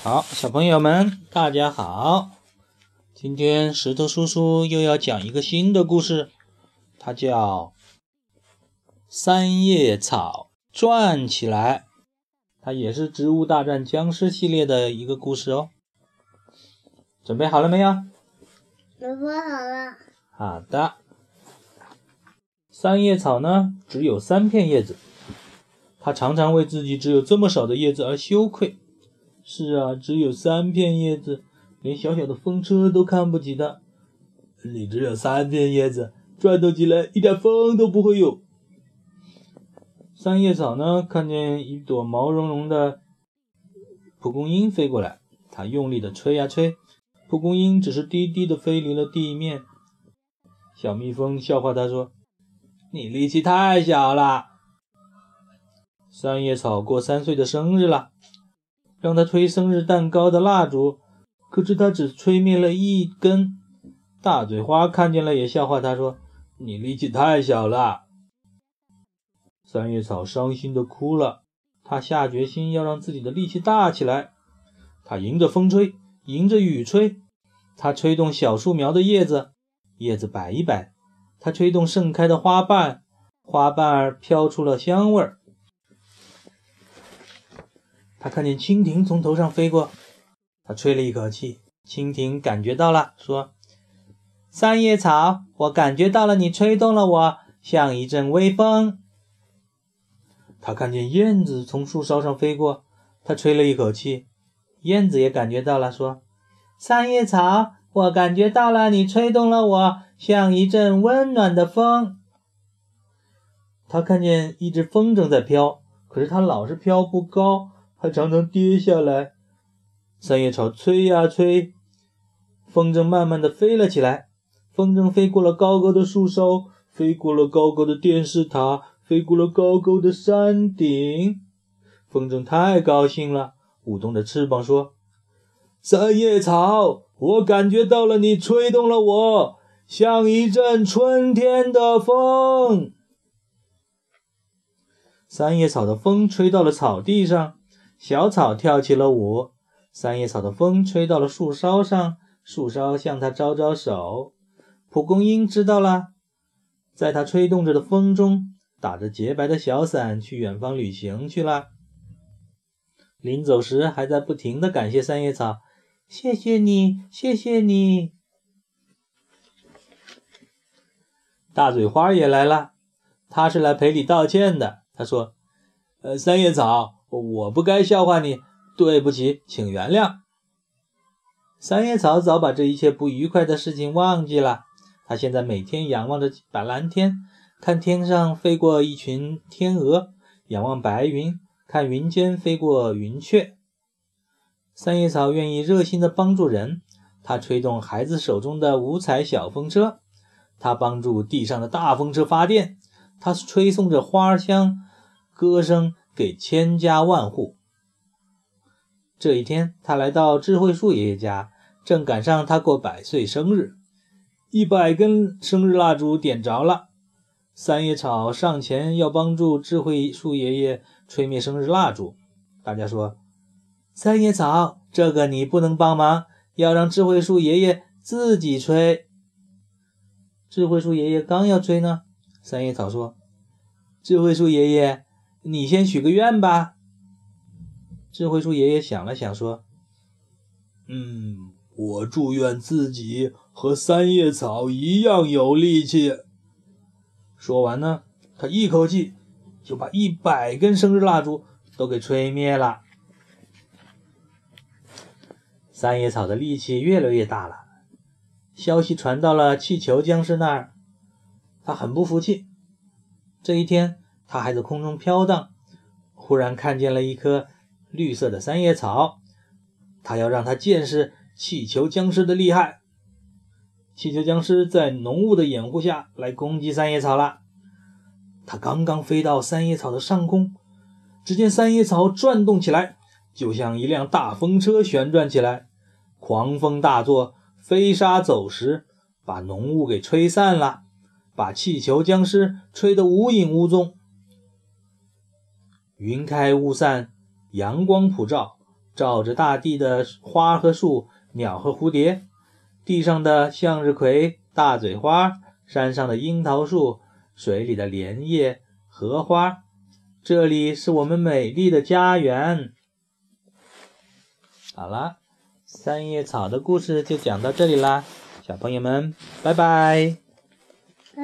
好，小朋友们，大家好！今天石头叔叔又要讲一个新的故事，它叫《三叶草转起来》，它也是《植物大战僵尸》系列的一个故事哦。准备好了没有？准备好了。好的。三叶草呢，只有三片叶子，它常常为自己只有这么少的叶子而羞愧。是啊，只有三片叶子，连小小的风车都看不起它。你只有三片叶子，转动起来一点风都不会有。三叶草呢，看见一朵毛茸茸的蒲公英飞过来，它用力的吹呀吹，蒲公英只是低低的飞离了地面。小蜜蜂笑话它说：“你力气太小了。”三叶草过三岁的生日了。让他吹生日蛋糕的蜡烛，可是他只吹灭了一根。大嘴花看见了，也笑话他说：“你力气太小了。”三叶草伤心的哭了，他下决心要让自己的力气大起来。他迎着风吹，迎着雨吹，他吹动小树苗的叶子，叶子摆一摆；他吹动盛开的花瓣，花瓣儿飘出了香味儿。他看见蜻蜓从头上飞过，他吹了一口气，蜻蜓感觉到了，说：“三叶草，我感觉到了，你吹动了我，像一阵微风。”他看见燕子从树梢上飞过，他吹了一口气，燕子也感觉到了，说：“三叶草，我感觉到了，你吹动了我，像一阵温暖的风。”他看见一只风筝在飘，可是它老是飘不高。还常常跌下来。三叶草吹呀吹，风筝慢慢的飞了起来。风筝飞过了高高的树梢，飞过了高高的电视塔，飞过了高高的山顶。风筝太高兴了，舞动着翅膀说：“三叶草，我感觉到了，你吹动了我，像一阵春天的风。”三叶草的风吹到了草地上。小草跳起了舞，三叶草的风吹到了树梢上，树梢向它招招手。蒲公英知道了，在它吹动着的风中，打着洁白的小伞去远方旅行去了。临走时，还在不停地感谢三叶草：“谢谢你，谢谢你。”大嘴花也来了，他是来赔礼道歉的。他说：“呃，三叶草。”我不该笑话你，对不起，请原谅。三叶草早把这一切不愉快的事情忘记了。他现在每天仰望着白蓝天，看天上飞过一群天鹅；仰望白云，看云间飞过云雀。三叶草愿意热心地帮助人，他吹动孩子手中的五彩小风车，他帮助地上的大风车发电，他吹送着花香、歌声。给千家万户。这一天，他来到智慧树爷爷家，正赶上他过百岁生日，一百根生日蜡烛点着了。三叶草上前要帮助智慧树爷爷吹灭生日蜡烛。大家说：“三叶草，这个你不能帮忙，要让智慧树爷爷自己吹。”智慧树爷爷刚要吹呢，三叶草说：“智慧树爷爷。”你先许个愿吧。智慧树爷爷想了想，说：“嗯，我祝愿自己和三叶草一样有力气。”说完呢，他一口气就把一百根生日蜡烛都给吹灭了。三叶草的力气越来越大了。消息传到了气球僵尸那儿，他很不服气。这一天。他还在空中飘荡，忽然看见了一棵绿色的三叶草，他要让他见识气球僵尸的厉害。气球僵尸在浓雾的掩护下来攻击三叶草了。他刚刚飞到三叶草的上空，只见三叶草转动起来，就像一辆大风车旋转起来，狂风大作，飞沙走石，把浓雾给吹散了，把气球僵尸吹得无影无踪。云开雾散，阳光普照，照着大地的花和树、鸟和蝴蝶，地上的向日葵、大嘴花，山上的樱桃树，水里的莲叶、荷花。这里是我们美丽的家园。好了，三叶草的故事就讲到这里啦，小朋友们，拜拜。